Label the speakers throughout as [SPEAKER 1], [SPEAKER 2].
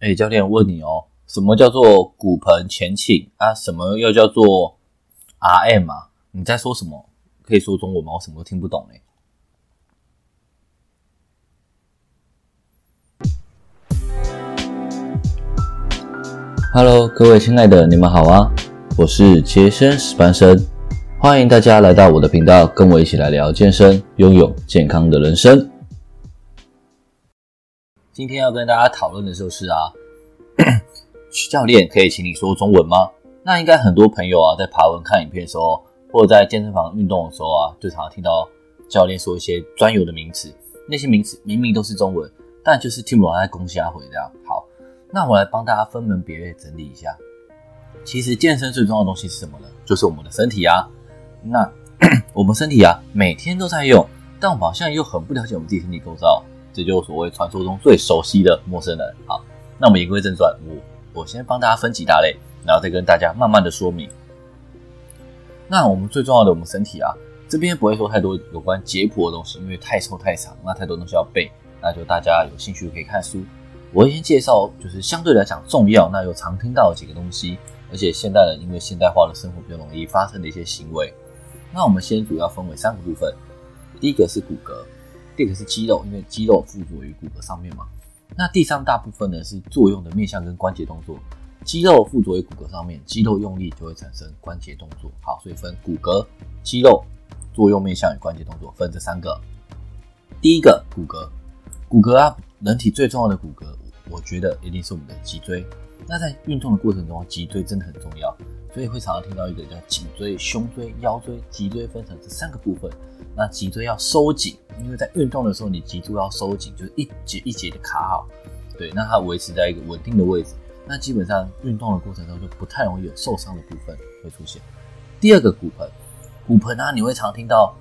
[SPEAKER 1] 哎，教练问你哦，什么叫做骨盆前倾啊？什么又叫做 RM 啊？你在说什么？可以说中文吗？我什么都听不懂哎。Hello，各位亲爱的，你们好啊！我是杰森史班生，欢迎大家来到我的频道，跟我一起来聊健身，拥有健康的人生。今天要跟大家讨论的就是啊，教练可以请你说中文吗？那应该很多朋友啊，在爬文看影片的时候，或者在健身房运动的时候啊，就常听到教练说一些专有的名词。那些名词明明都是中文，但就是听不懂在攻下回这样。好，那我来帮大家分门别类整理一下。其实健身最重要的东西是什么呢？就是我们的身体啊。那 我们身体啊，每天都在用，但我们好像又很不了解我们自己身体构造。这就是所谓传说中最熟悉的陌生人。好，那我们言归正传，我我先帮大家分几大类，然后再跟大家慢慢的说明。那我们最重要的我们身体啊，这边不会说太多有关解剖的东西，因为太臭太长，那太多东西要背，那就大家有兴趣可以看书。我会先介绍，就是相对来讲重要，那又常听到的几个东西，而且现代人因为现代化的生活比较容易发生的一些行为。那我们先主要分为三个部分，第一个是骨骼。这个是肌肉，因为肌肉附着于骨骼上面嘛。那第三大部分呢是作用的面向跟关节动作。肌肉附着于骨骼上面，肌肉用力就会产生关节动作。好，所以分骨骼、肌肉、作用面向与关节动作，分这三个。第一个骨骼，骨骼啊，人体最重要的骨骼，我觉得一定是我们的脊椎。那在运动的过程中，脊椎真的很重要，所以会常常听到一个叫颈椎、胸椎、腰椎，脊椎分成这三个部分。那脊椎要收紧，因为在运动的时候，你脊柱要收紧，就是一节一节的卡好，对，那它维持在一个稳定的位置，那基本上运动的过程中就不太容易有受伤的部分会出现。第二个骨盆，骨盆啊，你会常听到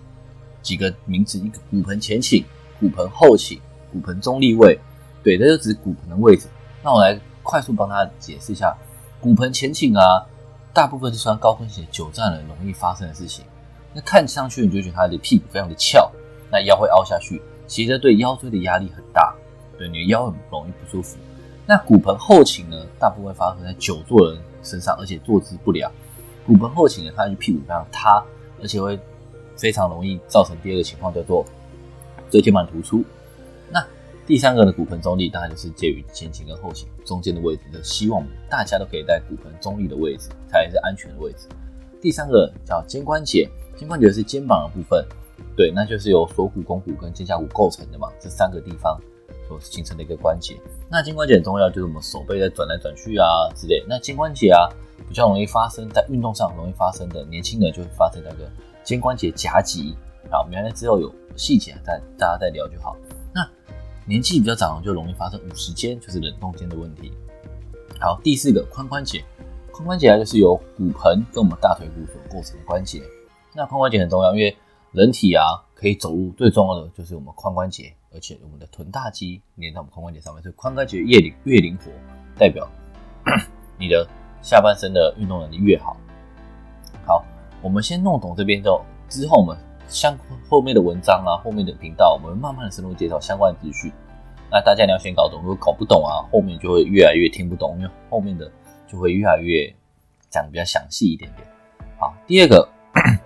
[SPEAKER 1] 几个名字，一个骨盆前倾、骨盆后倾、骨盆中立位，对，这就指骨盆的位置。那我来快速帮大家解释一下，骨盆前倾啊，大部分是穿高跟鞋久站了容易发生的事情。那看上去你就觉得他的屁股非常的翘，那腰会凹下去，其实对腰椎的压力很大，对你的腰很容易不舒服。那骨盆后倾呢，大部分发生在久坐人身上，而且坐姿不良。骨盆后倾呢，它就屁股非常塌，而且会非常容易造成第二个情况叫做椎间盘突出。第三个呢，骨盆中立，大概就是介于前倾跟后倾中间的位置，就希望大家都可以在骨盆中立的位置，才是安全的位置。第三个叫肩关节。肩关节是肩膀的部分，对，那就是由锁骨、肱骨跟肩胛骨构成的嘛，这三个地方所形成的一个关节。那肩关节很重要，就是我们手背在转来转去啊之类。那肩关节啊，比较容易发生在运动上容易发生的，年轻人就会发生那个肩关节夹击。好，明天之后有细节再大家再聊就好。年纪比较长就容易发生五十肩，就是冷冻肩的问题。好，第四个髋关节，髋关节啊就是由骨盆跟我们大腿骨所构成的关节。那髋关节很重要，因为人体啊可以走路，最重要的就是我们髋关节，而且我们的臀大肌连在我们髋关节上面，所以髋关节越灵越灵活，代表你的下半身的运动能力越好。好，我们先弄懂这边之后，之后我们相后面的文章啊，后面的频道，我们慢慢的深入介绍相关资讯。那大家你要先搞懂，如果搞不懂啊，后面就会越来越听不懂，因为后面的就会越来越讲的比较详细一点点。好，第二个。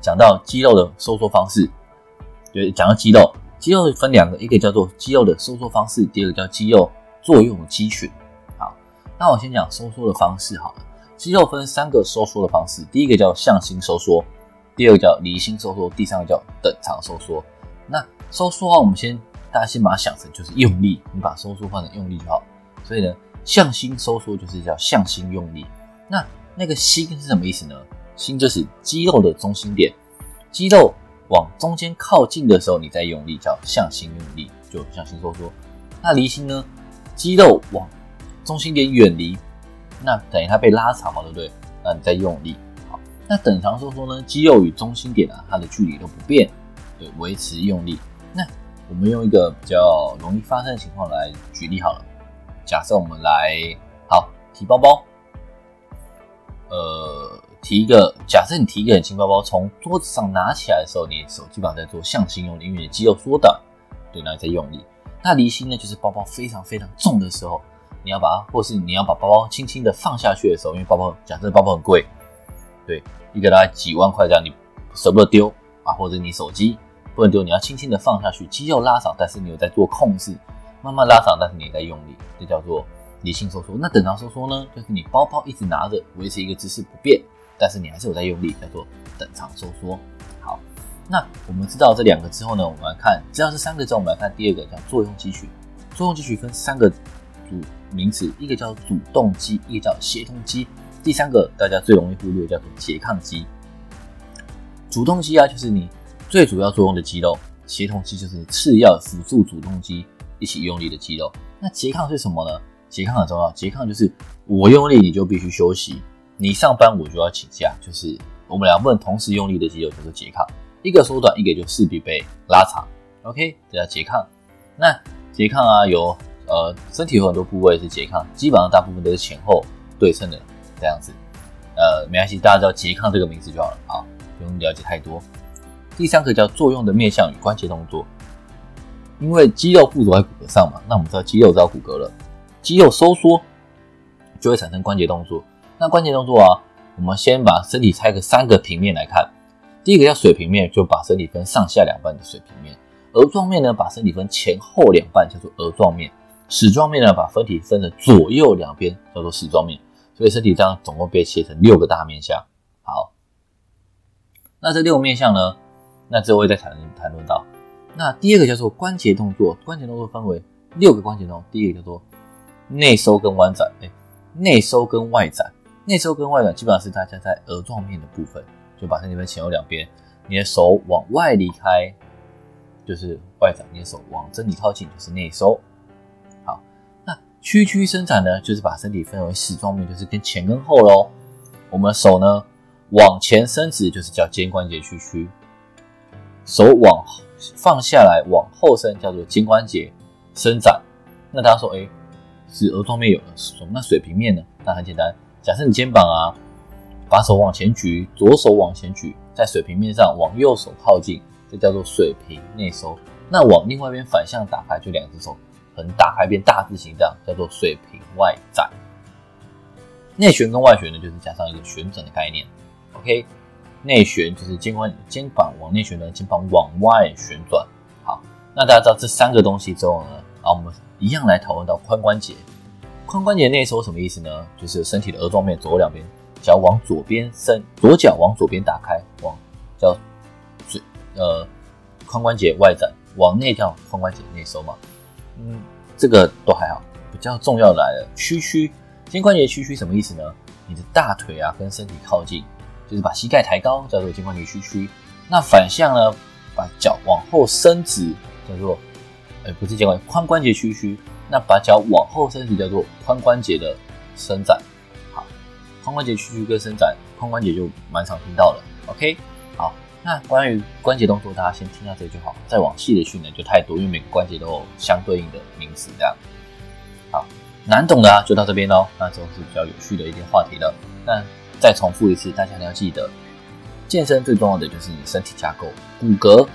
[SPEAKER 1] 讲到肌肉的收缩方式，对，讲到肌肉，肌肉分两个，一个叫做肌肉的收缩方式，第二个叫肌肉作用的肌群。好，那我先讲收缩的方式好了。肌肉分三个收缩的方式，第一个叫向心收缩，第二个叫离心收缩，第三个叫等长收缩。那收缩啊，我们先大家先把它想成就是用力，你把收缩换成用力就好。所以呢，向心收缩就是叫向心用力。那那个心是什么意思呢？心就是肌肉的中心点，肌肉往中间靠近的时候，你再用力叫向心用力，就向心收缩。那离心呢？肌肉往中心点远离，那等于它被拉长嘛，对不对？那你再用力。那等长收缩呢？肌肉与中心点啊，它的距离都不变，对，维持用力。那我们用一个比较容易发生的情况来举例好了。假设我们来好提包包，呃。提一个，假设你提一个很轻包包，从桌子上拿起来的时候，你手基本上在做向心用力，因为你肌肉缩短，对，然后在用力。那离心呢，就是包包非常非常重的时候，你要把它，或是你要把包包轻轻的放下去的时候，因为包包假设包包很贵，对，一个大概几万块这样，你舍不得丢啊，或者你手机不能丢，你要轻轻的放下去，肌肉拉长，但是你有在做控制，慢慢拉长，但是你也在用力，这叫做离心收缩。那等长收缩呢，就是你包包一直拿着，维持一个姿势不变，但是你还是有在用力，叫做等长收缩。好，那我们知道这两个之后呢，我们来看，知道这三个之后，我们来看第二个叫作用肌群。作用肌群分三个主名词，一个叫主动肌，一个叫协同肌，第三个大家最容易忽略叫做拮抗肌。主动肌啊，就是你最主要作用的肌肉；协同肌就是次要辅助主动肌一起用力的肌肉。那拮抗是什么呢？拮抗很重要，拮抗就是我用力你就必须休息，你上班我就要请假，就是我们两不能同时用力的肌肉叫做拮抗，一个缩短，一个就势必被拉长。OK，这叫拮抗。那拮抗啊，有呃身体有很多部位是拮抗，基本上大部分都是前后对称的这样子。呃，没关系，大家知道拮抗这个名字就好了啊，不用了解太多。第三个叫作用的面向与关节动作，因为肌肉附着在骨骼上嘛，那我们知道肌肉知道骨骼了，肌肉收缩就会产生关节动作。那关节动作啊，我们先把身体拆个三个平面来看，第一个叫水平面，就把身体分上下两半的水平面。额状面呢，把身体分前后两半，叫做额状面；矢状面呢，把身体分成左右两边，叫做矢状面。所以身体这样总共被切成六个大面相。好，那这六个面相呢，那之后会再谈谈论到。那第二个叫做关节动作，关节动作分为六个关节动作。第一个叫做内收跟弯展，哎，内收跟外展，内收跟外展基本上是大家在额状面的部分，就把身体分前后两边，你的手往外离开。就是外展，你的手往这里靠近就是内收。屈曲伸展呢，就是把身体分为四状面，就是跟前跟后喽。我们手呢往前伸直，就是叫肩关节屈曲；手往放下来往后伸，叫做肩关节伸展。那大家说，哎，是额状面有了矢状，那水平面呢？那很简单，假设你肩膀啊，把手往前举，左手往前举，在水平面上往右手靠近。这叫做水平内收，那往另外一边反向打开，就两只手很打开变大字形，这样叫做水平外展。内旋跟外旋呢，就是加上一个旋转的概念。OK，内旋就是肩关肩膀往内旋转，肩膀往外旋转。好，那大家知道这三个东西之后呢，啊我们一样来讨论到髋关节。髋关节内收什么意思呢？就是身体的额状面左右两边，脚往左边伸，左脚往左边打开，往叫。呃，髋关节外展往内叫髋关节内收嘛，嗯，这个都还好。比较重要的来了，屈曲肩关节屈曲什么意思呢？你的大腿啊跟身体靠近，就是把膝盖抬高，叫做肩关节屈曲。那反向呢，把脚往后伸直，叫做，呃，不是肩关节，髋关节屈曲。那把脚往后伸直，叫做髋关节的伸展。好，髋关节屈曲跟伸展，髋关节就蛮常听到了。OK 好。那关于关节动作，大家先听到这就好，再往细的去呢就太多，因为每个关节都有相对应的名词。这样，好难懂的啊，就到这边喽。那之后是比较有趣的一些话题了。那再重复一次，大家要记得，健身最重要的就是你身体架构，骨骼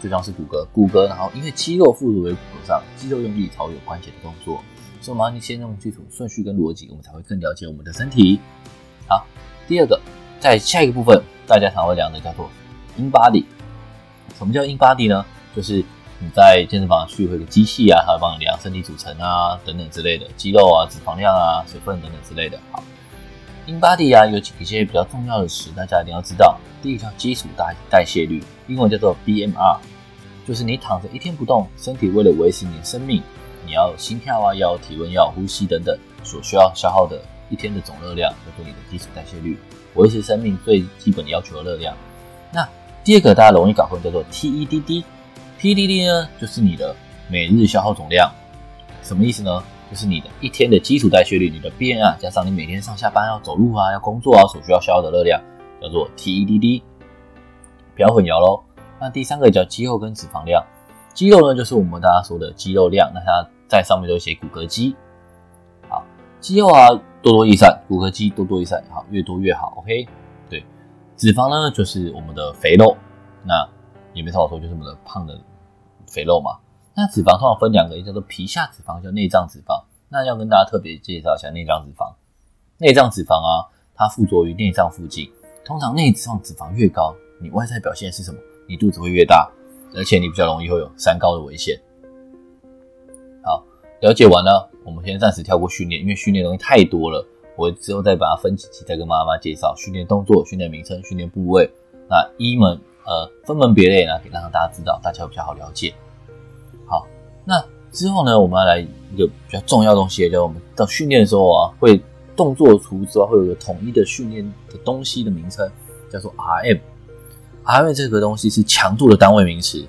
[SPEAKER 1] 最重要是骨骼，骨骼，然后因为肌肉附着于骨骼上，肌肉用力才会有关节的动作。所以我们要先用基础顺序跟逻辑，我们才会更了解我们的身体。好，第二个，在下一个部分，大家常会讲的叫做。In body，什么叫 In body 呢？就是你在健身房去会个机器啊，它会帮你量身体组成啊，等等之类的，肌肉啊、脂肪量啊、水分等等之类的。好，In body 啊，有几些比较重要的词，大家一定要知道。第一个叫基础代代谢率，英文叫做 BMR，就是你躺着一天不动，身体为了维持你的生命，你要心跳啊，要体温，要呼吸等等，所需要消耗的一天的总热量，叫做你的基础代谢率，维持生命最基本的要求的热量。第二个大家容易搞混，叫做 TEDD，TEDD 呢就是你的每日消耗总量，什么意思呢？就是你的一天的基础代谢率，你的 BMR 加上你每天上下班要走路啊、要工作啊所需要消耗的热量，叫做 TEDD，不要混淆喽。那第三个叫肌肉跟脂肪量，肌肉呢就是我们大家说的肌肉量，那它在上面都写骨骼肌。好，肌肉啊多多益善，骨骼肌多多益善，好越多越好，OK。脂肪呢，就是我们的肥肉，那也没什么好说，就是我们的胖的肥肉嘛。那脂肪通常分两个，一个叫做皮下脂肪，叫内脏脂肪；那要跟大家特别介绍一下内脏脂肪。内脏脂肪啊，它附着于内脏附近。通常内脏脂肪越高，你外在表现是什么？你肚子会越大，而且你比较容易会有三高的危险。好，了解完了，我们先暂时跳过训练，因为训练东西太多了。我之后再把它分几期，再跟妈妈介绍训练动作、训练名称、训练部位。那一门呃分门别类呢，可以让大家知道，大家比较好了解。好，那之后呢，我们要来一个比较重要的东西，就是我们到训练的时候啊，会动作图之外会有个统一的训练的东西的名称，叫做 RM。RM 这个东西是强度的单位名词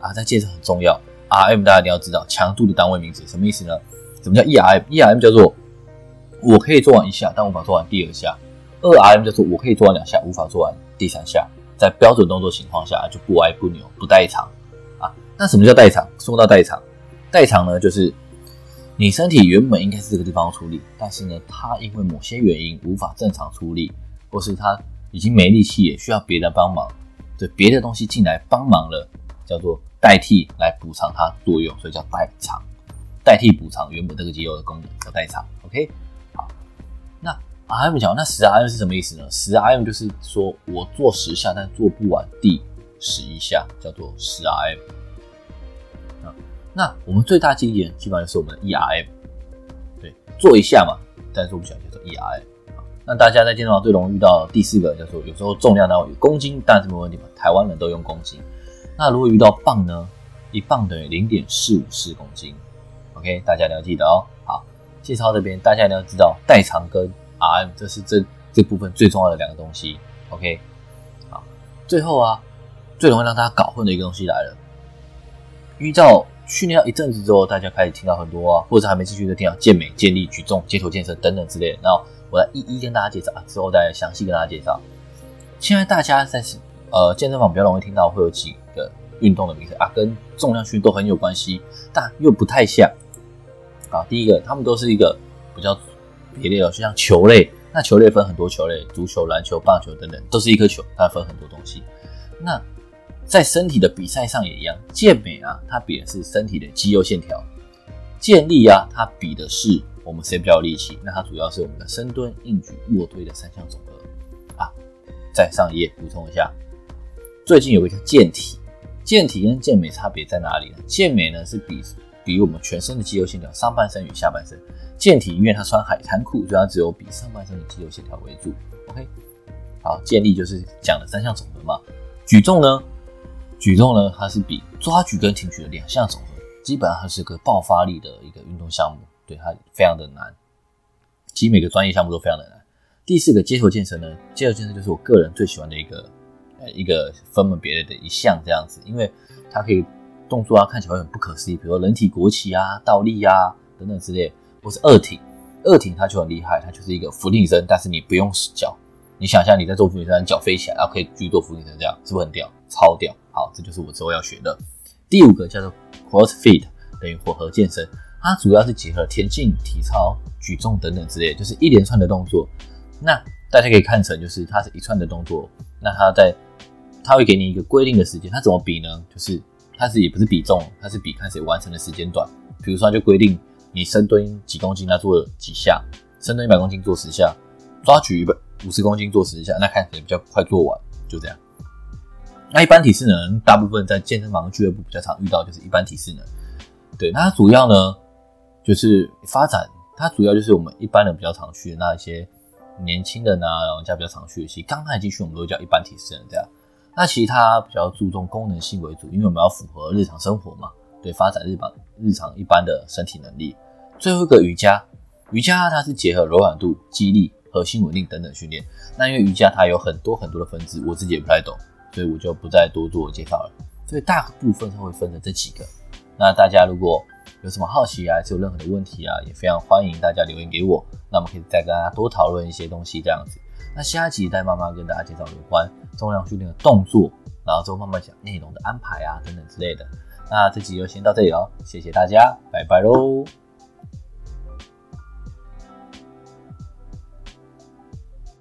[SPEAKER 1] 啊，在介绍很重要。RM 大家一定要知道，强度的单位名词什么意思呢？什么叫 ERM？ERM 叫做我可以做完一下，但无法做完第二下。二 RM 叫做我可以做完两下，无法做完第三下。在标准动作情况下，就不歪不扭不代偿啊。那什么叫代偿？说到代偿，代偿呢，就是你身体原本应该是这个地方处理，但是呢，它因为某些原因无法正常处理，或是它已经没力气，也需要别人帮忙，对别的东西进来帮忙了，叫做代替来补偿它作用，所以叫代偿。代替补偿原本这个肌肉的功能叫代偿。OK，那 RM 讲那十 RM 是什么意思呢？十 RM 就是说我做十下，但做不完第十一下，叫做十 RM。啊，那我们最大肌力点基本上就是我们的 ERM，对，做一下嘛，但做不起来叫做 ERM。那大家在健身房最容易遇到第四个叫做有时候重量单位公斤，当然是没问题嘛，台湾人都用公斤。那如果遇到磅呢？一磅等于零点四五四公斤。OK，大家一定要记得哦。介绍这边大家一定要知道代偿跟 RM，这是这这部分最重要的两个东西。OK，好，最后啊，最容易让大家搞混的一个东西来了。依照训练到一阵子之后，大家开始听到很多啊，或者还没继续的听到健美、健力、举重、街头健身等等之类的。然后我来一一跟大家介绍啊，之后再详细跟大家介绍。现在大家在呃健身房比较容易听到会有几个运动的名字啊，跟重量训都很有关系，但又不太像。啊，第一个，他们都是一个比较别类的，就像球类。那球类分很多球类，足球、篮球、棒球等等，都是一颗球，它分很多东西。那在身体的比赛上也一样，健美啊，它比的是身体的肌肉线条；健力啊，它比的是我们谁比较力气。那它主要是我们的深蹲、硬举、卧推的三项总和啊。再上一页补充一下，最近有个叫健体，健体跟健美差别在哪里呢？健美呢是比。比我们全身的肌肉线条，上半身与下半身。健体因为它穿海滩裤，所以它只有比上半身的肌肉线条为主。OK，好，健力就是讲的三项总和嘛。举重呢，举重呢，它是比抓举跟挺举的两项总和，基本上它是个爆发力的一个运动项目，对它非常的难。其实每个专业项目都非常的难。第四个街头健身呢，街头健身就是我个人最喜欢的一个呃一个分门别类的一项这样子，因为它可以。动作啊，看起来很不可思议，比如人体国旗啊、倒立啊等等之类，或是二挺，二挺它就很厉害，它就是一个俯卧撑，但是你不用使脚，你想象你在做俯卧撑，脚飞起来，然后可以继续做俯卧撑，这样是不是很屌？超屌！好，这就是我之后要学的。第五个叫做 CrossFit，等于混合健身，它主要是结合田径、体操、举重等等之类，就是一连串的动作。那大家可以看成就是它是一串的动作，那它在它会给你一个规定的时间，它怎么比呢？就是。它是也不是比重，它是比看谁完成的时间短。比如说，就规定你深蹲几公斤，那做几下；深蹲一百公斤做十下；抓举一百五十公斤做十下，那看谁比较快做完，就这样。那一般体适能，大部分在健身房俱乐部比较常遇到，就是一般体适能。对，那它主要呢，就是发展，它主要就是我们一般人比较常去的那一些年轻人啊，老人家比较常去的，其实刚开始进去我们都叫一般体适能这样。那其他比较注重功能性为主，因为我们要符合日常生活嘛，对，发展日常日常一般的身体能力。最后一个瑜伽，瑜伽它是结合柔软度、肌力、核心稳定等等训练。那因为瑜伽它有很多很多的分支，我自己也不太懂，所以我就不再多做介绍了。所以大部分它会分成这几个。那大家如果有什么好奇啊，还是有任何的问题啊，也非常欢迎大家留言给我，那我们可以再跟大家多讨论一些东西这样子。那下一集再慢慢跟大家介绍有关重量训练的动作，然后之后慢慢讲内容的安排啊等等之类的。那这集就先到这里喽，谢谢大家，拜拜喽。